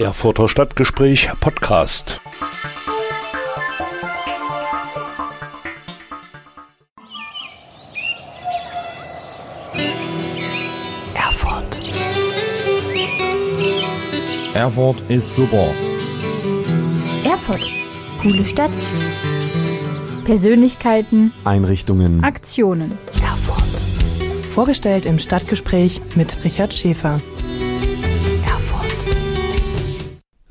Erfurter Stadtgespräch Podcast. Erfurt. Erfurt ist super. Erfurt. Coole Stadt. Persönlichkeiten. Einrichtungen. Aktionen. Erfurt. Vorgestellt im Stadtgespräch mit Richard Schäfer.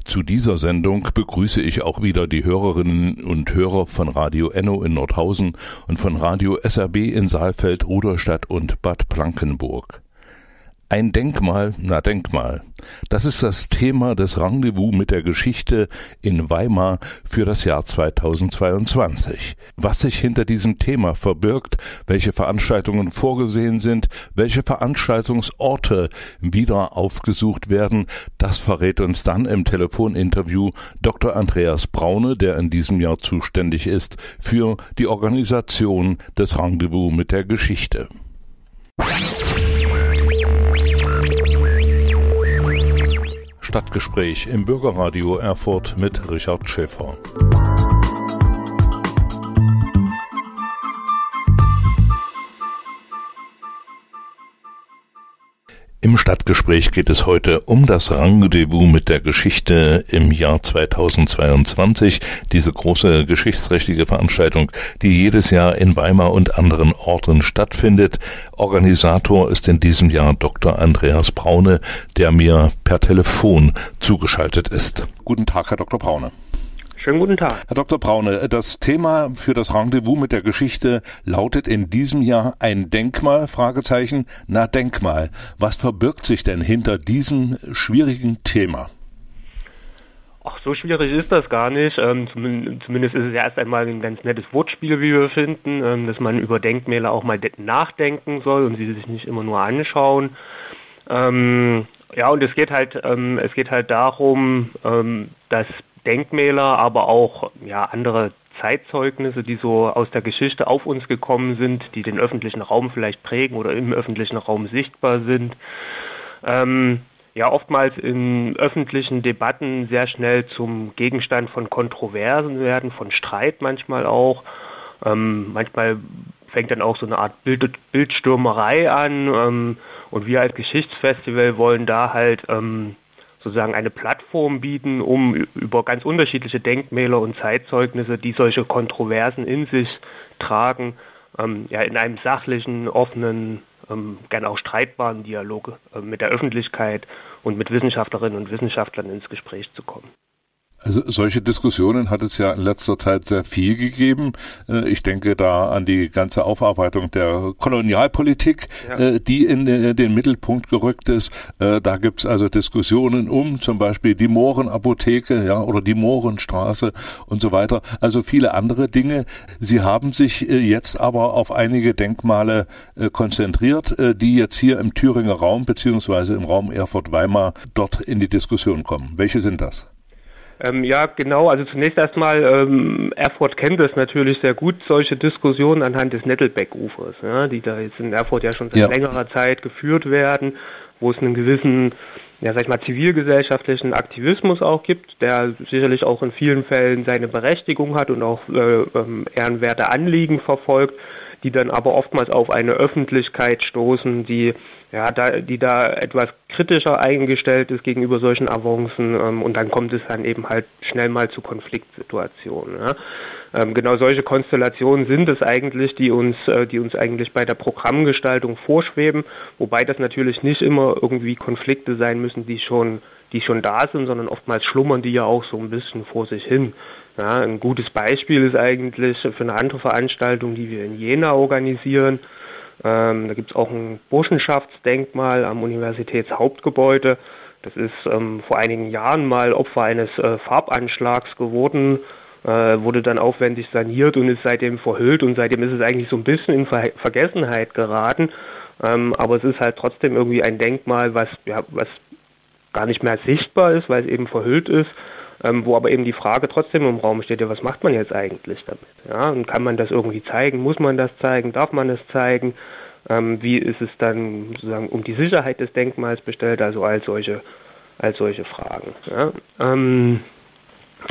Zu dieser Sendung begrüße ich auch wieder die Hörerinnen und Hörer von Radio Enno in Nordhausen und von Radio SRB in Saalfeld, Ruderstadt und Bad Blankenburg. Ein Denkmal, na Denkmal. Das ist das Thema des Rendezvous mit der Geschichte in Weimar für das Jahr 2022. Was sich hinter diesem Thema verbirgt, welche Veranstaltungen vorgesehen sind, welche Veranstaltungsorte wieder aufgesucht werden, das verrät uns dann im Telefoninterview Dr. Andreas Braune, der in diesem Jahr zuständig ist für die Organisation des Rendezvous mit der Geschichte. Stadtgespräch im Bürgerradio Erfurt mit Richard Schäfer. Im Stadtgespräch geht es heute um das Rendezvous mit der Geschichte im Jahr 2022, diese große geschichtsrechtliche Veranstaltung, die jedes Jahr in Weimar und anderen Orten stattfindet. Organisator ist in diesem Jahr Dr. Andreas Braune, der mir per Telefon zugeschaltet ist. Guten Tag, Herr Dr. Braune. Schönen guten Tag. Herr Dr. Braune, das Thema für das Rendezvous mit der Geschichte lautet in diesem Jahr ein Denkmal, Fragezeichen, na Denkmal. Was verbirgt sich denn hinter diesem schwierigen Thema? Ach, so schwierig ist das gar nicht. Ähm, zumindest ist es ja erst einmal ein ganz nettes Wortspiel, wie wir finden, ähm, dass man über Denkmäler auch mal nachdenken soll und sie sich nicht immer nur anschauen. Ähm, ja, und es geht halt, ähm, es geht halt darum, ähm, dass Denkmäler, aber auch ja, andere Zeitzeugnisse, die so aus der Geschichte auf uns gekommen sind, die den öffentlichen Raum vielleicht prägen oder im öffentlichen Raum sichtbar sind. Ähm, ja, oftmals in öffentlichen Debatten sehr schnell zum Gegenstand von Kontroversen werden, von Streit manchmal auch. Ähm, manchmal fängt dann auch so eine Art Bild Bildstürmerei an. Ähm, und wir als Geschichtsfestival wollen da halt ähm, sozusagen eine Plattform bieten, um über ganz unterschiedliche Denkmäler und Zeitzeugnisse, die solche Kontroversen in sich tragen, ähm, ja, in einem sachlichen, offenen, ähm, gern auch streitbaren Dialog äh, mit der Öffentlichkeit und mit Wissenschaftlerinnen und Wissenschaftlern ins Gespräch zu kommen. Also solche Diskussionen hat es ja in letzter Zeit sehr viel gegeben. Äh, ich denke da an die ganze Aufarbeitung der Kolonialpolitik, ja. Äh, die in den Mittelpunkt gerückt ist. Äh, da gibt's also Diskussionen um zum Beispiel die Mohrenapotheke ja, oder die Mohrenstraße und so weiter. Also viele andere Dinge. Sie haben sich jetzt aber auf einige Denkmale konzentriert, die jetzt hier im Thüringer Raum beziehungsweise im Raum Erfurt-Weimar dort in die Diskussion kommen. Welche sind das? Ähm, ja, genau. Also zunächst erstmal, ähm, Erfurt kennt es natürlich sehr gut, solche Diskussionen anhand des Nettelbeck-Ufers, ja, die da jetzt in Erfurt ja schon seit ja. längerer Zeit geführt werden, wo es einen gewissen, ja, sag ich mal, zivilgesellschaftlichen Aktivismus auch gibt, der sicherlich auch in vielen Fällen seine Berechtigung hat und auch äh, ähm, ehrenwerte Anliegen verfolgt, die dann aber oftmals auf eine Öffentlichkeit stoßen, die ja, da, die da etwas kritischer eingestellt ist gegenüber solchen Avancen ähm, und dann kommt es dann eben halt schnell mal zu Konfliktsituationen. Ja. Ähm, genau solche Konstellationen sind es eigentlich, die uns, äh, die uns eigentlich bei der Programmgestaltung vorschweben, wobei das natürlich nicht immer irgendwie Konflikte sein müssen, die schon, die schon da sind, sondern oftmals schlummern die ja auch so ein bisschen vor sich hin. Ja, ein gutes Beispiel ist eigentlich für eine andere Veranstaltung, die wir in Jena organisieren. Ähm, da gibt es auch ein Burschenschaftsdenkmal am Universitätshauptgebäude. Das ist ähm, vor einigen Jahren mal Opfer eines äh, Farbanschlags geworden, äh, wurde dann aufwendig saniert und ist seitdem verhüllt und seitdem ist es eigentlich so ein bisschen in Ver Vergessenheit geraten. Ähm, aber es ist halt trotzdem irgendwie ein Denkmal, was, ja, was gar nicht mehr sichtbar ist, weil es eben verhüllt ist ähm, wo aber eben die Frage trotzdem im Raum steht, ja, was macht man jetzt eigentlich damit? Ja, und kann man das irgendwie zeigen? Muss man das zeigen? Darf man es zeigen? Ähm, wie ist es dann sozusagen um die Sicherheit des Denkmals bestellt? Also all solche als solche Fragen. Ja. Ähm,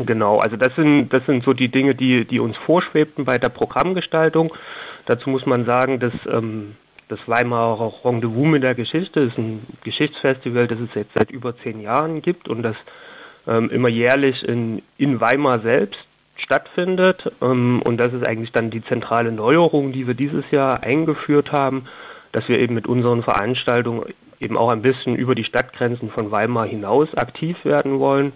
genau, also das sind, das sind so die Dinge, die, die uns vorschwebten bei der Programmgestaltung. Dazu muss man sagen, dass ähm, das Weimarer Rendezvous mit der Geschichte ist ein Geschichtsfestival, das es jetzt seit über zehn Jahren gibt und das ähm, immer jährlich in, in Weimar selbst stattfindet. Ähm, und das ist eigentlich dann die zentrale Neuerung, die wir dieses Jahr eingeführt haben, dass wir eben mit unseren Veranstaltungen eben auch ein bisschen über die Stadtgrenzen von Weimar hinaus aktiv werden wollen.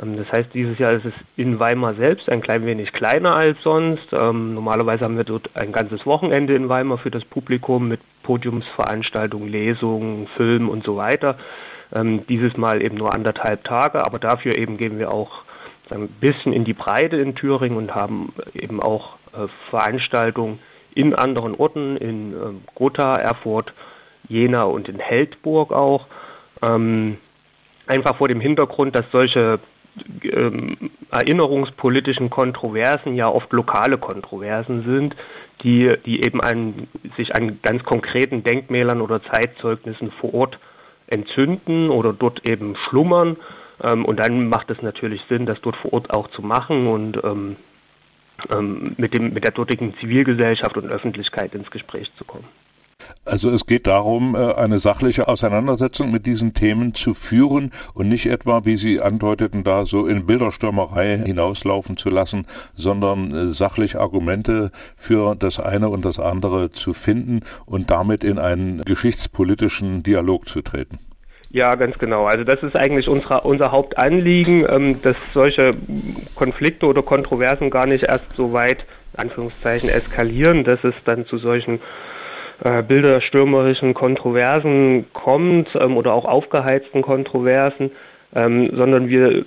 Ähm, das heißt, dieses Jahr ist es in Weimar selbst ein klein wenig kleiner als sonst. Ähm, normalerweise haben wir dort ein ganzes Wochenende in Weimar für das Publikum mit Podiumsveranstaltungen, Lesungen, Filmen und so weiter. Ähm, dieses Mal eben nur anderthalb Tage, aber dafür eben gehen wir auch ein bisschen in die Breite in Thüringen und haben eben auch äh, Veranstaltungen in anderen Orten, in Gotha, Erfurt, Jena und in Heldburg auch. Ähm, einfach vor dem Hintergrund, dass solche ähm, erinnerungspolitischen Kontroversen ja oft lokale Kontroversen sind, die, die eben an, sich an ganz konkreten Denkmälern oder Zeitzeugnissen vor Ort entzünden oder dort eben schlummern. Ähm, und dann macht es natürlich Sinn, das dort vor Ort auch zu machen und ähm, ähm, mit, dem, mit der dortigen Zivilgesellschaft und Öffentlichkeit ins Gespräch zu kommen. Also es geht darum, äh, eine sachliche Auseinandersetzung mit diesen Themen zu führen und nicht etwa, wie Sie andeuteten, da so in Bilderstürmerei hinauslaufen zu lassen, sondern äh, sachlich Argumente für das eine und das andere zu finden und damit in einen geschichtspolitischen Dialog zu treten. Ja, ganz genau. Also das ist eigentlich unser, unser Hauptanliegen, ähm, dass solche Konflikte oder Kontroversen gar nicht erst so weit, Anführungszeichen, eskalieren, dass es dann zu solchen äh, bilderstürmerischen Kontroversen kommt ähm, oder auch aufgeheizten Kontroversen, ähm, sondern wir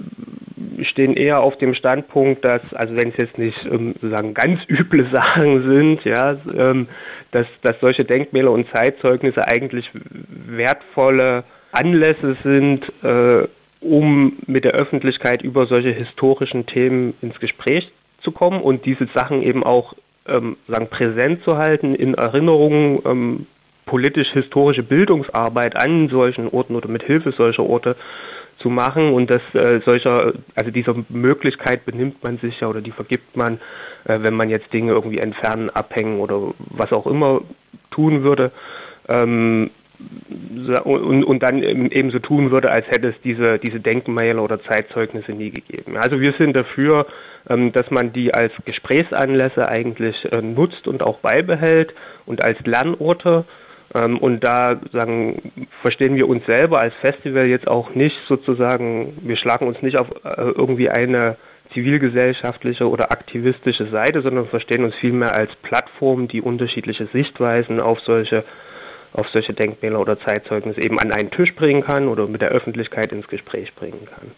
stehen eher auf dem Standpunkt, dass, also wenn es jetzt nicht ähm, sozusagen ganz üble Sachen sind, ja, ähm, dass, dass solche Denkmäler und Zeitzeugnisse eigentlich wertvolle Anlässe sind, äh, um mit der Öffentlichkeit über solche historischen Themen ins Gespräch zu kommen und diese Sachen eben auch ähm, sagen, präsent zu halten, in Erinnerungen ähm, politisch-historische Bildungsarbeit an solchen Orten oder mit Hilfe solcher Orte zu machen und das äh, solcher, also dieser Möglichkeit benimmt man sich ja oder die vergibt man, äh, wenn man jetzt Dinge irgendwie entfernen, abhängen oder was auch immer tun würde. Ähm, und, und dann eben so tun würde, als hätte es diese, diese Denkmäler oder Zeitzeugnisse nie gegeben. Also wir sind dafür, dass man die als Gesprächsanlässe eigentlich äh, nutzt und auch beibehält und als Lernorte. Ähm, und da sagen, verstehen wir uns selber als Festival jetzt auch nicht sozusagen, wir schlagen uns nicht auf äh, irgendwie eine zivilgesellschaftliche oder aktivistische Seite, sondern verstehen uns vielmehr als Plattform, die unterschiedliche Sichtweisen auf solche auf solche Denkmäler oder Zeitzeugnisse eben an einen Tisch bringen kann oder mit der Öffentlichkeit ins Gespräch bringen kann.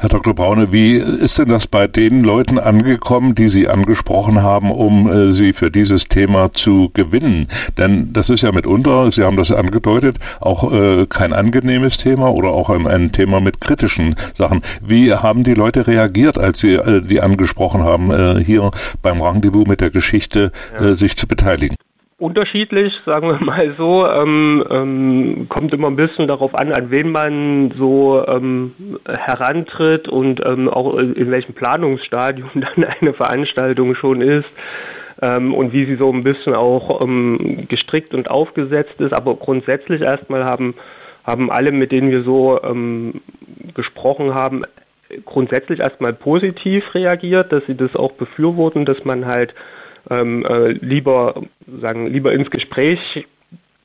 Herr Dr. Braune, wie ist denn das bei den Leuten angekommen, die Sie angesprochen haben, um äh, sie für dieses Thema zu gewinnen? Denn das ist ja mitunter, Sie haben das angedeutet, auch äh, kein angenehmes Thema oder auch ein, ein, Thema mit kritischen Sachen. Wie haben die Leute reagiert, als Sie äh, die angesprochen haben, äh, hier beim Rendezvous mit der Geschichte ja. Äh, sich zu beteiligen? Unterschiedlich, sagen wir mal so. Ähm, ähm, kommt immer ein bisschen darauf an, an wen man so ähm, herantritt und ähm, auch in welchem Planungsstadium dann eine Veranstaltung schon ist ähm, und wie sie so ein bisschen auch ähm, gestrickt und aufgesetzt ist. Aber grundsätzlich erstmal haben, haben alle, mit denen wir so gesprochen haben, grundsätzlich erstmal positiv reagiert, dass sie das auch befürworten, dass man halt ähm, äh, lieber sagen lieber ins Gespräch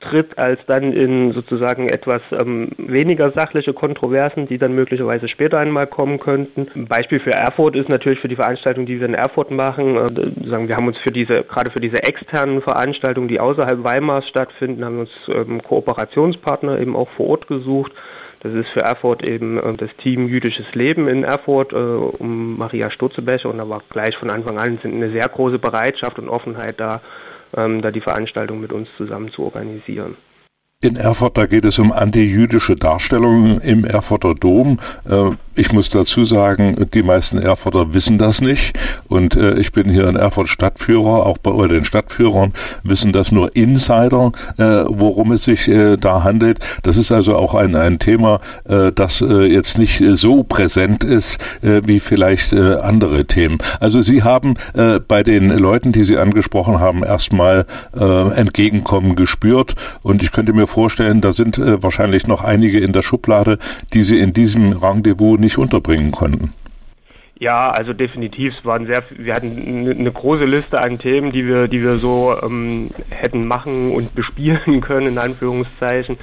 tritt, als dann in sozusagen etwas ähm, weniger sachliche Kontroversen, die dann möglicherweise später einmal kommen könnten. Ein Beispiel für Erfurt ist natürlich für die Veranstaltung, die wir in Erfurt machen. Äh, sagen wir haben uns für diese gerade für diese externen Veranstaltungen, die außerhalb Weimars stattfinden, haben uns ähm, Kooperationspartner eben auch vor Ort gesucht. Das ist für Erfurt eben äh, das Team Jüdisches Leben in Erfurt äh, um Maria Sturzebecher und da war gleich von Anfang an eine sehr große Bereitschaft und Offenheit da, ähm, da die Veranstaltung mit uns zusammen zu organisieren. In Erfurt, da geht es um antijüdische Darstellungen im Erfurter Dom. Äh, ich muss dazu sagen, die meisten Erfurter wissen das nicht. Und äh, ich bin hier ein Erfurt Stadtführer, auch bei den Stadtführern wissen das nur Insider, äh, worum es sich da handelt. Das ist also auch ein, ein Thema, das jetzt nicht so präsent ist wie vielleicht andere Themen. Also Sie haben bei den Leuten, die Sie angesprochen haben, erstmal Entgegenkommen gespürt. Und ich könnte mir vorstellen, da sind äh, wahrscheinlich noch einige in der Schublade, die Sie in diesem Rendezvous nicht unterbringen konnten. Ja, also definitiv. Es waren sehr, wir hatten eine große Liste an Themen, die wir, die wir so ähm, hätten machen und bespielen können, in Anführungszeichen.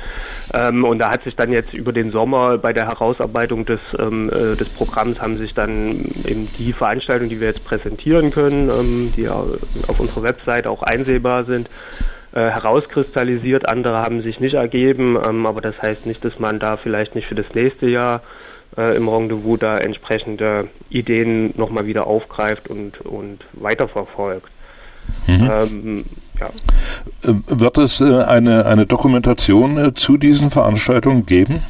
Ähm, und da hat sich dann jetzt über den Sommer bei der Herausarbeitung des, ähm, äh, des Programms haben sich dann eben die Veranstaltungen, die wir jetzt präsentieren können, ähm, die auf unserer Website auch einsehbar sind, herauskristallisiert, andere haben sich nicht ergeben, ähm, aber das heißt nicht, dass man da vielleicht nicht für das nächste Jahr äh, im Rendezvous da entsprechende Ideen nochmal wieder aufgreift und, und weiterverfolgt. Mhm. Ähm, ja. Äh, wird es äh, eine, eine Dokumentation äh, zu diesen Veranstaltungen geben?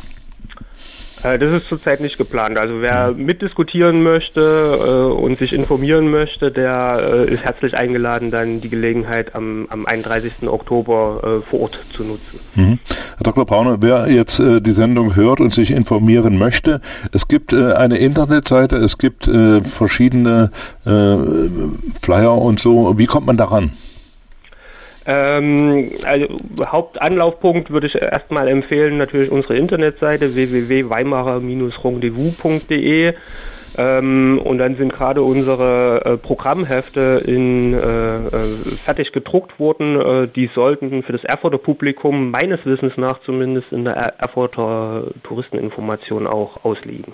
Äh, das ist zurzeit nicht geplant. Also wer mitdiskutieren möchte äh, und sich informieren möchte, der äh, ist herzlich eingeladen, dann die Gelegenheit am, am 31. Oktober vor Ort zu nutzen. Mhm. Herr Dr. Brauner, wer jetzt die Sendung hört und sich informieren möchte, es gibt eine Internetseite, es gibt verschiedene Flyer und so. Wie kommt man daran? Ähm, also Hauptanlaufpunkt würde ich erstmal empfehlen, natürlich unsere Internetseite www.weimarer-rendezvous.de ähm, und dann sind gerade unsere äh, Programmhefte in, äh, äh, fertig gedruckt worden. Äh, die sollten für das Erfurter Publikum meines Wissens nach zumindest in der Erfurter Touristeninformation auch ausliegen.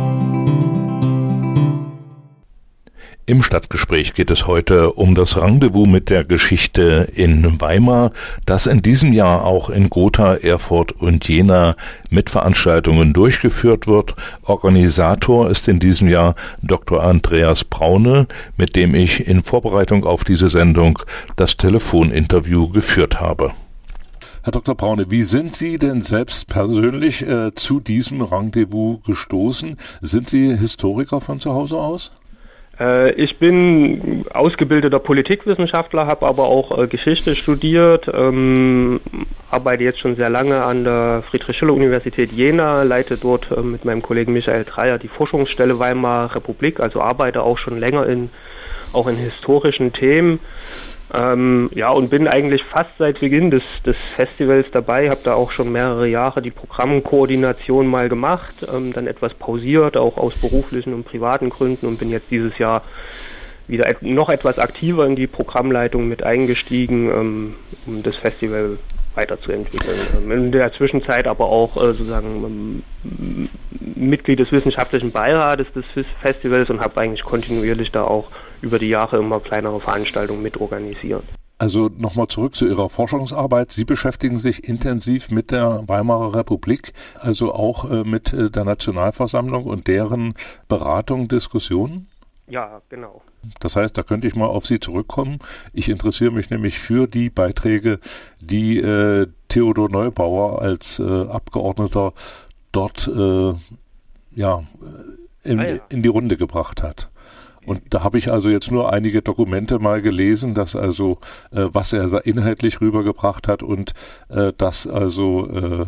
Im Stadtgespräch geht es heute um das Rendezvous mit der Geschichte in Weimar, das in diesem Jahr auch in Gotha, Erfurt und Jena mit Veranstaltungen durchgeführt wird. Organisator ist in diesem Jahr Dr. Andreas Braune, mit dem ich in Vorbereitung auf diese Sendung das Telefoninterview geführt habe. Herr Dr. Braune, wie sind Sie denn selbst persönlich äh, zu diesem Rendezvous gestoßen? Sind Sie Historiker von zu Hause aus? Äh, ich bin ausgebildeter Politikwissenschaftler, habe aber auch äh, Geschichte studiert, ähm, arbeite jetzt schon sehr lange an der Friedrich-Schiller-Universität Jena, leite dort äh, mit meinem Kollegen Michael Dreier die Forschungsstelle Weimarer Republik, also arbeite auch schon länger in, auch in historischen Themen. Ähm, ja, und bin eigentlich fast seit Beginn des, des Festivals dabei, habe da auch schon mehrere Jahre die Programmkoordination mal gemacht, ähm, dann etwas pausiert, auch aus beruflichen und privaten Gründen und bin jetzt dieses Jahr wieder et noch etwas aktiver in die Programmleitung mit eingestiegen, ähm, um das Festival weiterzuentwickeln. Ähm, in der Zwischenzeit aber auch äh, sozusagen ähm, Mitglied des wissenschaftlichen Beirates des Festivals und habe eigentlich kontinuierlich da auch über die Jahre immer kleinere Veranstaltungen mitorganisiert. Also nochmal zurück zu Ihrer Forschungsarbeit. Sie beschäftigen sich intensiv mit der Weimarer Republik, also auch äh, mit äh, der Nationalversammlung und deren Beratung, Diskussionen? Ja, genau. Das heißt, da könnte ich mal auf Sie zurückkommen. Ich interessiere mich nämlich für die Beiträge, die äh, Theodor Neubauer als äh, Abgeordneter dort äh, ja, in, ah ja, in, die Runde gebracht hat. Und da habe ich also jetzt nur einige Dokumente mal gelesen, dass also, äh, was er inhaltlich rübergebracht hat und äh, dass also äh,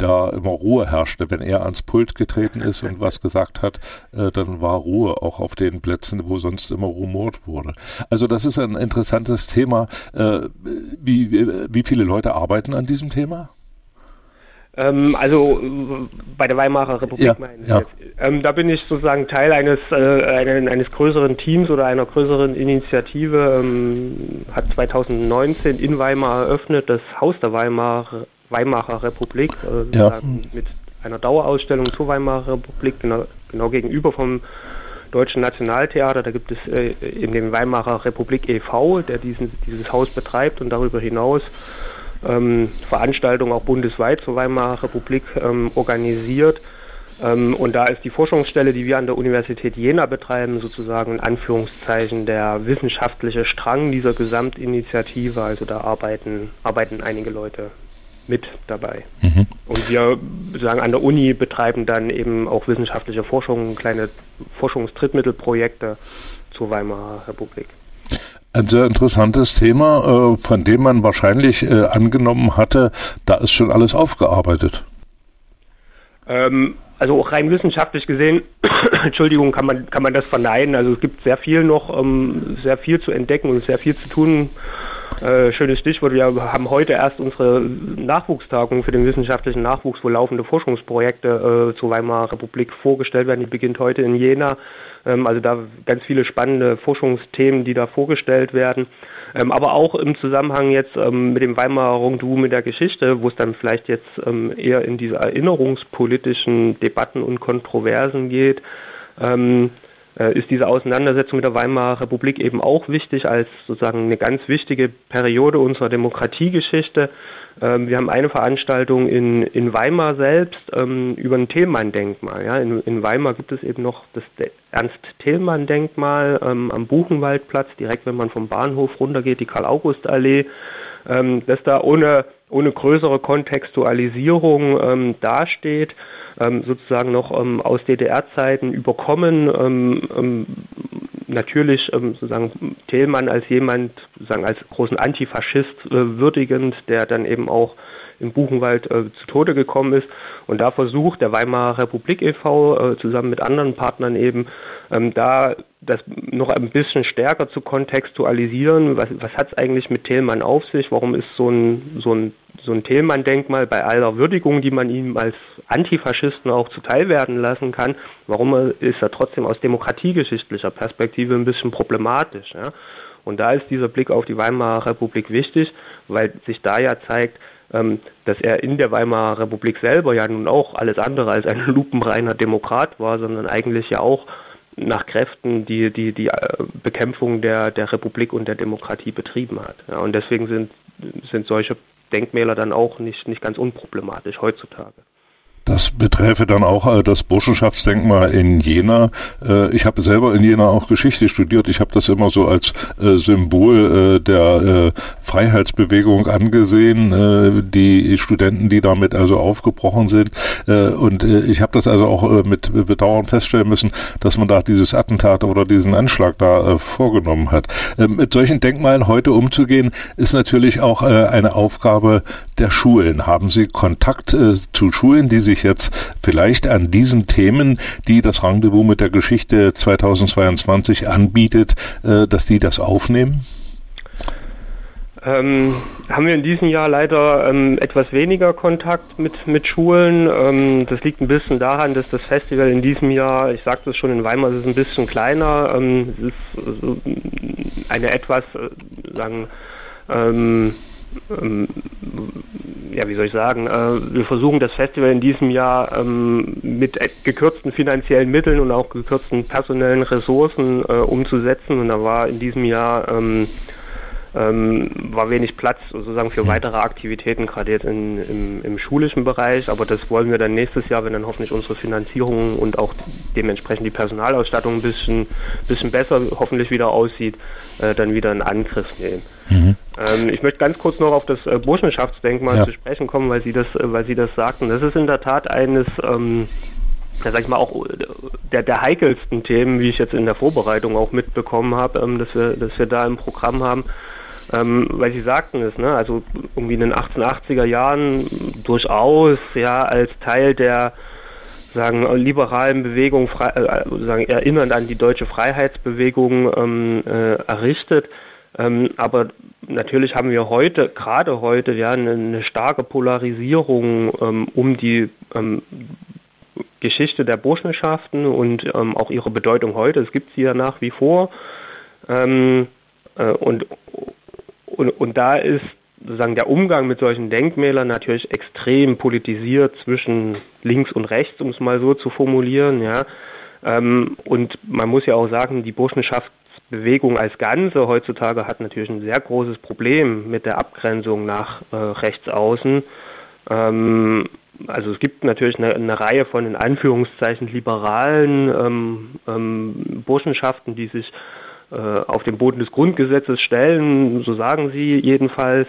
da immer Ruhe herrschte. Wenn er ans Pult getreten ist und was gesagt hat, äh, dann war Ruhe auch auf den Plätzen, wo sonst immer rumort wurde. Also das ist ein interessantes Thema. Äh, wie, wie viele Leute arbeiten an diesem Thema? Ähm, also bei der Weimarer Republik ja, meine ich ja. jetzt. Ähm, da bin ich sozusagen Teil eines, äh, eines größeren Teams oder einer größeren Initiative. Ähm, hat 2019 in Weimar eröffnet das Haus der Weimarer, Weimarer Republik äh, ja. mit einer Dauerausstellung zur Weimarer Republik, genau, genau gegenüber vom Deutschen Nationaltheater. Da gibt es äh, in dem Weimarer Republik e.V., der diesen, dieses Haus betreibt und darüber hinaus Veranstaltungen auch bundesweit zur Weimarer Republik ähm, organisiert. Ähm, und da ist die Forschungsstelle, die wir an der Universität Jena betreiben, sozusagen in Anführungszeichen der wissenschaftliche Strang dieser Gesamtinitiative. Also da arbeiten, arbeiten einige Leute mit dabei. Mhm. Und wir sagen an der Uni betreiben dann eben auch wissenschaftliche Forschung, kleine Forschungstrittmittelprojekte zur Weimarer Republik. Ein sehr interessantes Thema, äh, von dem man wahrscheinlich äh, angenommen hatte, da ist schon alles aufgearbeitet. Ähm, also auch rein wissenschaftlich gesehen, Entschuldigung, kann man, kann man das verneinen. Also es gibt sehr viel noch, ähm, sehr viel zu entdecken und sehr viel zu tun. Äh, schönes Stichwort, wir haben heute erst unsere Nachwuchstagung für den wissenschaftlichen Nachwuchs, wo laufende Forschungsprojekte äh, zur Weimarer Republik vorgestellt werden. Die beginnt heute in Jena. Ähm, also da ganz viele spannende Forschungsthemen, die da vorgestellt werden. Ähm, aber auch im Zusammenhang jetzt ähm, mit dem Weimarer Rendezvous mit der Geschichte, wo es dann vielleicht jetzt ähm, eher in diese erinnerungspolitischen Debatten und Kontroversen geht, ähm, äh, ist diese Auseinandersetzung mit der Weimarer Republik eben auch wichtig als sozusagen eine ganz wichtige Periode unserer Demokratiegeschichte. Ähm, wir haben eine Veranstaltung in, in Weimar selbst ähm, über ein Thälmann-Denkmal. Ja. In, in, Weimar gibt es eben noch das Ernst-Thälmann-Denkmal ähm, am Buchenwaldplatz, direkt wenn man vom Bahnhof runtergeht, die Karl-August-Allee, ähm, das da ohne, ohne größere Kontextualisierung dasteht ähm, sozusagen noch ähm, aus DDR-Zeiten überkommen. Ähm, ähm, natürlich ähm, sozusagen Thälmann als jemand, sozusagen als großen Antifaschist äh, würdigend, der dann eben auch im Buchenwald äh, zu Tode gekommen ist. Und da versucht der Weimarer Republik e.V. Äh, zusammen mit anderen Partnern eben ähm, da das noch ein bisschen stärker zu kontextualisieren. Was, was hat es eigentlich mit Thälmann auf sich? Warum ist so ein, so ein, so ein Thälmann-Denkmal bei aller Würdigung, die man ihm als Antifaschisten auch zuteil werden lassen kann, warum ist er trotzdem aus demokratiegeschichtlicher Perspektive ein bisschen problematisch? Ja? Und da ist dieser Blick auf die Weimarer Republik wichtig, weil sich da ja zeigt, dass er in der Weimarer Republik selber ja nun auch alles andere als ein lupenreiner Demokrat war, sondern eigentlich ja auch nach Kräften die, die, die äh, Bekämpfung der, der Republik und der Demokratie betrieben hat. Ja, und deswegen sind, sind solche Denkmäler dann auch nicht, nicht ganz unproblematisch heutzutage. Das beträfe dann auch äh, das Burschenschaftsdenkmal in Jena. Äh, ich habe selber in Jena auch Geschichte studiert. Ich habe das immer so als äh, Symbol der Freiheitsbewegung angesehen, die Studenten, die damit also aufgebrochen sind. Und ich habe das also auch mit Bedauern feststellen müssen, dass man da dieses Attentat oder diesen Anschlag da vorgenommen hat. Mit solchen Denkmalen heute umzugehen, ist natürlich auch eine Aufgabe der Schulen. Haben Sie Kontakt zu Schulen, die sich sich jetzt vielleicht an diesen Themen, die das Rendezvous mit der Geschichte 2022 anbietet, äh, dass die das aufnehmen? Ähm, haben wir in diesem Jahr leider ähm, etwas weniger Kontakt mit, mit Schulen. Ähm, das liegt ein bisschen daran, dass das Festival in diesem Jahr, ich sagte es schon, in Weimar es ist ein bisschen kleiner. Ähm, es ist eine etwas, äh, sagen, ähm, ja, wie soll ich sagen, äh, wir versuchen das Festival in diesem Jahr ähm, mit gekürzten finanziellen Mitteln und auch gekürzten personellen Ressourcen äh, umzusetzen. Und da war in diesem Jahr ähm, ähm, war wenig Platz sozusagen für weitere Aktivitäten, gerade jetzt in, im, im, schulischen Bereich. Aber das wollen wir dann nächstes Jahr, wenn dann hoffentlich unsere Finanzierung und auch dementsprechend die Personalausstattung ein bisschen, bisschen besser hoffentlich wieder aussieht, äh, dann wieder in Angriff nehmen. Mhm. Ähm, ich möchte ganz kurz noch auf das äh, Burschenschaftsdenkmal ja. zu sprechen kommen, weil Sie das, äh, weil Sie das sagten. Das ist in der Tat eines ähm, ja, sag ich mal, auch äh, der, der heikelsten Themen, wie ich jetzt in der Vorbereitung auch mitbekommen habe, ähm, dass, wir, dass wir da im Programm haben. Ähm, weil Sie sagten es, ne, also irgendwie in den 1880er Jahren durchaus ja als Teil der sagen liberalen Bewegung, frei, äh, sagen erinnernd an die deutsche Freiheitsbewegung ähm, äh, errichtet. Ähm, aber natürlich haben wir heute, gerade heute, ja, eine, eine starke Polarisierung ähm, um die ähm, Geschichte der Burschenschaften und ähm, auch ihre Bedeutung heute. Es gibt sie ja nach wie vor. Ähm, äh, und, und, und da ist sozusagen der Umgang mit solchen Denkmälern natürlich extrem politisiert zwischen links und rechts, um es mal so zu formulieren, ja. Ähm, und man muss ja auch sagen, die Burschenschaftsbewegung als Ganze heutzutage hat natürlich ein sehr großes Problem mit der Abgrenzung nach äh, rechts außen. Ähm, also es gibt natürlich eine, eine, Reihe von in Anführungszeichen liberalen ähm, ähm, Burschenschaften, die sich auf den Boden des Grundgesetzes stellen, so sagen sie jedenfalls,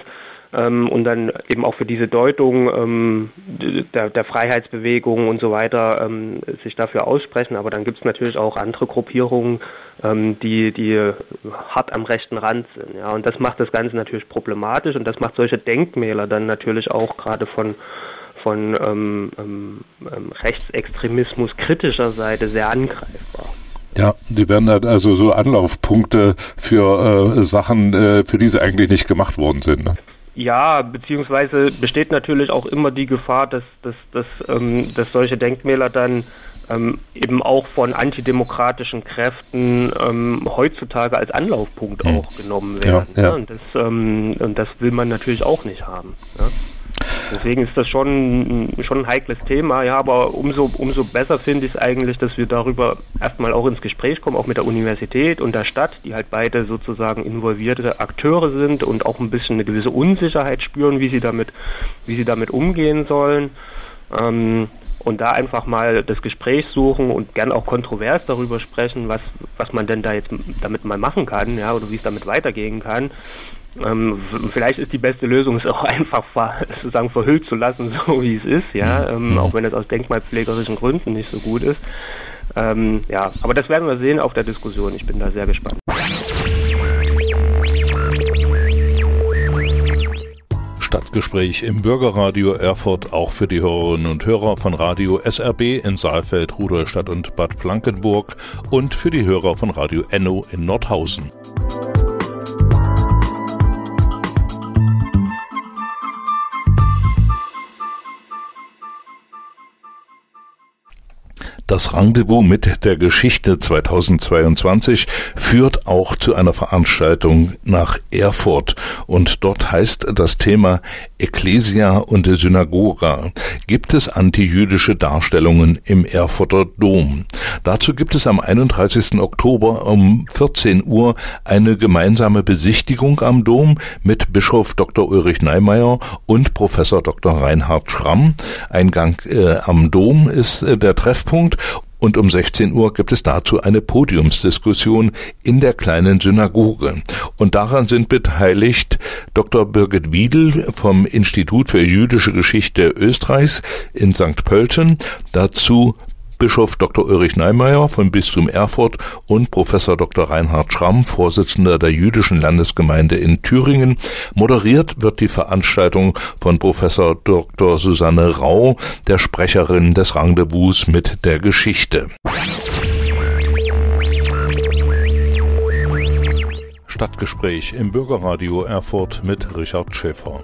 ähm, und dann eben auch für diese Deutung ähm, der, der, Freiheitsbewegung und so weiter ähm, sich dafür aussprechen. Aber dann gibt es natürlich auch andere Gruppierungen, ähm, die, die hart am rechten Rand sind. Ja, und das macht das Ganze natürlich problematisch und das macht solche Denkmäler dann natürlich auch gerade von von ähm, ähm, Rechtsextremismus kritischer Seite sehr angreifbar. Ja, die werden halt also so Anlaufpunkte für äh, Sachen, äh, für die sie eigentlich nicht gemacht worden sind. Ne? Ja, beziehungsweise besteht natürlich auch immer die Gefahr, dass, dass, dass, ähm, dass solche Denkmäler dann ähm, eben auch von antidemokratischen Kräften ähm, heutzutage als Anlaufpunkt hm. auch genommen werden. Ja, ja. Und, das, ähm, und das will man natürlich auch nicht haben. Ja? Deswegen ist das schon, schon ein heikles Thema, ja, aber umso, umso besser finde ich es eigentlich, dass wir darüber erstmal auch ins Gespräch kommen, auch mit der Universität und der Stadt, die halt beide sozusagen involvierte Akteure sind und auch ein bisschen eine gewisse Unsicherheit spüren, wie sie damit, wie sie damit umgehen sollen. Ähm, und da einfach mal das Gespräch suchen und gern auch kontrovers darüber sprechen, was, was man denn da jetzt damit mal machen kann, ja, oder wie es damit weitergehen kann. Ähm, vielleicht ist die beste Lösung, es auch einfach sozusagen verhüllt zu lassen, so wie es ist, ja, mhm. ähm, mhm. auch wenn es aus denkmalpflegerischen Gründen nicht so gut ist. Ähm, ja, aber das werden wir sehen auf der Diskussion. Ich bin da sehr gespannt. Stadtgespräch im Bürgerradio Erfurt auch für die Hörerinnen und Hörer von Radio SRB in Saalfeld, Rudolstadt und Bad Blankenburg und für die Hörer von Radio Enno in Nordhausen. Das Rendezvous mit der Geschichte 2022 führt auch zu einer Veranstaltung nach Erfurt. Und dort heißt das Thema Ecclesia und Synagoga. Gibt es antijüdische Darstellungen im Erfurter Dom? Dazu gibt es am 31. Oktober um 14 Uhr eine gemeinsame Besichtigung am Dom mit Bischof Dr. Ulrich Neimeyer und Professor Dr. Reinhard Schramm. Eingang äh, am Dom ist äh, der Treffpunkt und um 16 Uhr gibt es dazu eine Podiumsdiskussion in der kleinen Synagoge. Und daran sind beteiligt Dr. Birgit Wiedel vom Institut für jüdische Geschichte Österreichs in St. Pölten, dazu Bischof Dr. Ulrich Neimeyer vom Bistum Erfurt und Professor Dr. Reinhard Schramm, Vorsitzender der jüdischen Landesgemeinde in Thüringen. Moderiert wird die Veranstaltung von Professor Dr. Susanne Rau, der Sprecherin des Rendezvous mit der Geschichte. Stadtgespräch im Bürgerradio Erfurt mit Richard Schäfer.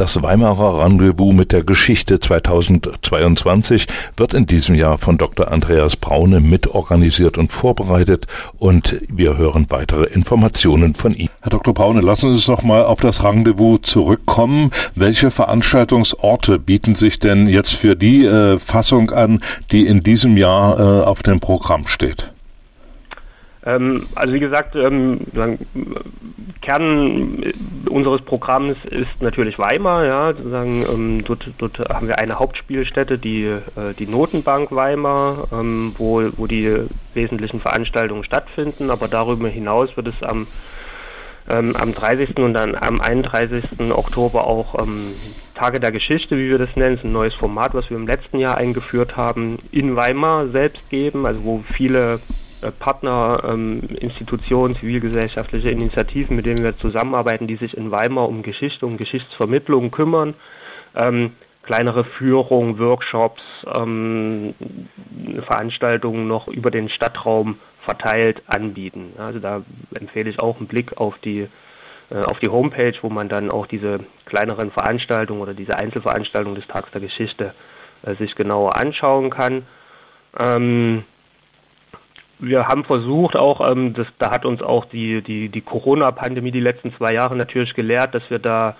Das Weimarer Rendezvous mit der Geschichte 2022 wird in diesem Jahr von Dr. Andreas Braune mitorganisiert und vorbereitet und wir hören weitere Informationen von ihm. Herr Dr. Braune, lassen Sie uns noch mal auf das Rendezvous zurückkommen. Welche Veranstaltungsorte bieten sich denn jetzt für die äh, Fassung an, die in diesem Jahr äh, auf dem Programm steht? Ähm, also wie gesagt, ähm, Kern unseres Programms ist natürlich Weimar. Ja, sozusagen, ähm, dort, dort haben wir eine Hauptspielstätte, die, äh, die Notenbank Weimar, ähm, wo, wo die wesentlichen Veranstaltungen stattfinden. Aber darüber hinaus wird es am ähm, am 30. und dann am 31. Oktober auch ähm, Tage der Geschichte, wie wir das nennen, ist ein neues Format, was wir im letzten Jahr eingeführt haben, in Weimar selbst geben, also wo viele äh, Partner, ähm, Institutionen, zivilgesellschaftliche Initiativen, mit denen wir zusammenarbeiten, die sich in Weimar um Geschichte, um Geschichtsvermittlung kümmern. Ähm, kleinere Führungen, Workshops, ähm, Veranstaltungen noch über den Stadtraum verteilt anbieten. Also da empfehle ich auch einen Blick auf die äh, auf die Homepage, wo man dann auch diese kleineren Veranstaltungen oder diese Einzelveranstaltungen des Tags der Geschichte äh, sich genauer anschauen kann. Ähm, wir haben versucht, auch ähm, das, da hat uns auch die die die Corona-Pandemie die letzten zwei Jahre natürlich gelehrt, dass wir da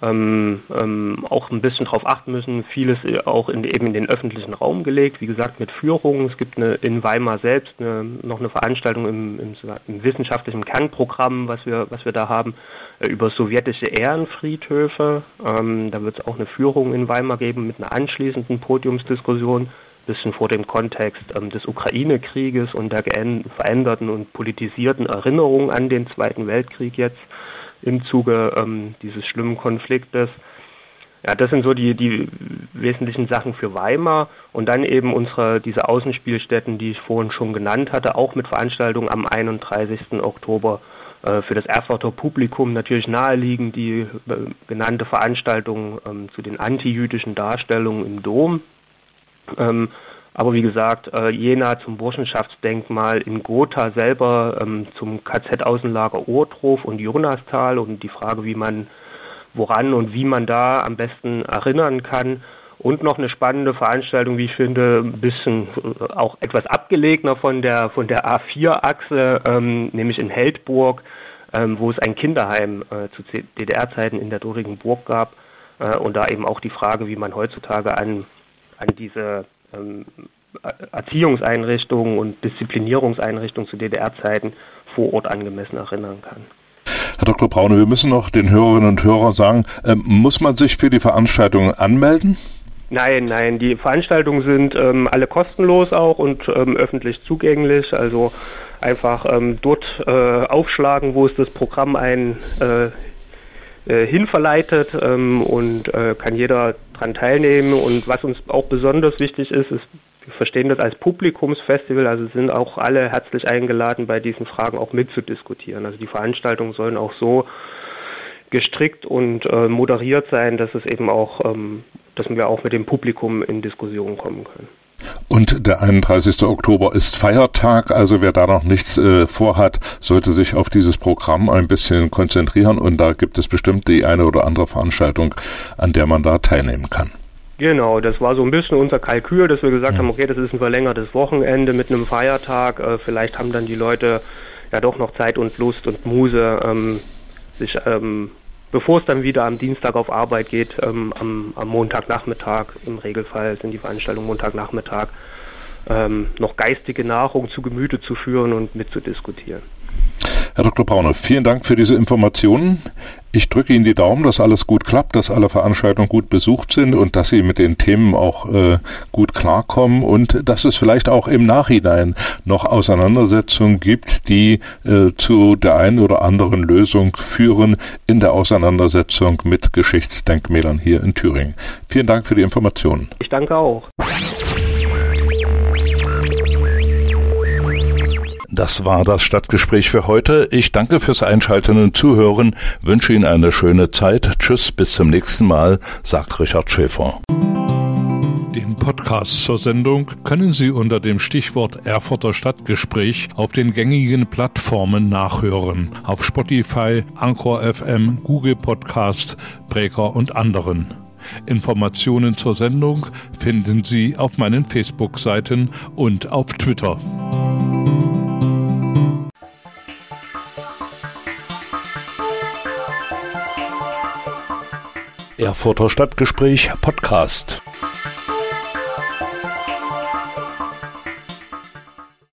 ähm, ähm, auch ein bisschen darauf achten müssen. Vieles auch in, eben in den öffentlichen Raum gelegt, wie gesagt mit Führungen. Es gibt eine, in Weimar selbst eine, noch eine Veranstaltung im, im, im, wissenschaftlichen Kernprogramm, was wir, was wir da haben, äh, über sowjetische Ehrenfriedhöfe. Ähm, da wird es auch eine Führung in Weimar geben mit einer anschließenden Podiumsdiskussion bisschen vor dem Kontext ähm, des Ukraine-Krieges und der veränderten und politisierten Erinnerung an den Zweiten Weltkrieg jetzt im Zuge ähm, dieses schlimmen Konfliktes. Ja, das sind so die, die wesentlichen Sachen für Weimar und dann eben unsere, diese Außenspielstätten, die ich vorhin schon genannt hatte, auch mit Veranstaltungen am 31. Oktober äh, für das Erfurter Publikum natürlich naheliegend die äh, genannte Veranstaltung ähm, zu den antijüdischen Darstellungen im Dom. Ähm, aber wie gesagt, äh, Jena zum Burschenschaftsdenkmal, in Gotha selber ähm, zum KZ-Außenlager Ohrdruf und Jonastal und die Frage, wie man, woran und wie man da am besten erinnern kann. Und noch eine spannende Veranstaltung, wie ich finde, ein bisschen äh, auch etwas abgelegener von der, von der A4-Achse, ähm, nämlich in Heldburg, ähm, wo es ein Kinderheim äh, zu DDR-Zeiten in der dortigen Burg gab. Äh, und da eben auch die Frage, wie man heutzutage an, an diese ähm, Erziehungseinrichtungen und Disziplinierungseinrichtungen zu DDR-Zeiten vor Ort angemessen erinnern kann. Herr Dr. Braune, wir müssen noch den Hörerinnen und Hörern sagen, ähm, muss man sich für die Veranstaltung anmelden? Nein, nein, die Veranstaltungen sind ähm, alle kostenlos auch und ähm, öffentlich zugänglich. Also einfach ähm, dort äh, aufschlagen, wo es das Programm ein äh, äh, hinverleitet ähm, und äh, kann jeder daran teilnehmen. Und was uns auch besonders wichtig ist, ist, wir verstehen das als Publikumsfestival, also sind auch alle herzlich eingeladen, bei diesen Fragen auch mitzudiskutieren. Also die Veranstaltungen sollen auch so gestrickt und äh, moderiert sein, dass es eben auch, ähm, dass wir auch mit dem Publikum in Diskussionen kommen können. Und der 31. Oktober ist Feiertag, also wer da noch nichts äh, vorhat, sollte sich auf dieses Programm ein bisschen konzentrieren und da gibt es bestimmt die eine oder andere Veranstaltung, an der man da teilnehmen kann. Genau, das war so ein bisschen unser Kalkül, dass wir gesagt mhm. haben, okay, das ist ein verlängertes Wochenende mit einem Feiertag, äh, vielleicht haben dann die Leute ja doch noch Zeit und Lust und Muse, ähm, sich ähm, bevor es dann wieder am Dienstag auf Arbeit geht, ähm, am, am, Montagnachmittag, im Regelfall sind die Veranstaltungen Montagnachmittag, ähm, noch geistige Nahrung zu Gemüte zu führen und mitzudiskutieren. Herr Dr. Brauner, vielen Dank für diese Informationen. Ich drücke Ihnen die Daumen, dass alles gut klappt, dass alle Veranstaltungen gut besucht sind und dass Sie mit den Themen auch äh, gut klarkommen und dass es vielleicht auch im Nachhinein noch Auseinandersetzungen gibt, die äh, zu der einen oder anderen Lösung führen in der Auseinandersetzung mit Geschichtsdenkmälern hier in Thüringen. Vielen Dank für die Informationen. Ich danke auch. Das war das Stadtgespräch für heute. Ich danke fürs Einschalten und Zuhören, wünsche Ihnen eine schöne Zeit. Tschüss, bis zum nächsten Mal, sagt Richard Schäfer. Den Podcast zur Sendung können Sie unter dem Stichwort Erfurter Stadtgespräch auf den gängigen Plattformen nachhören. Auf Spotify, Anchor FM, Google Podcast, Breaker und anderen. Informationen zur Sendung finden Sie auf meinen Facebook-Seiten und auf Twitter. Erfurter Stadtgespräch Podcast.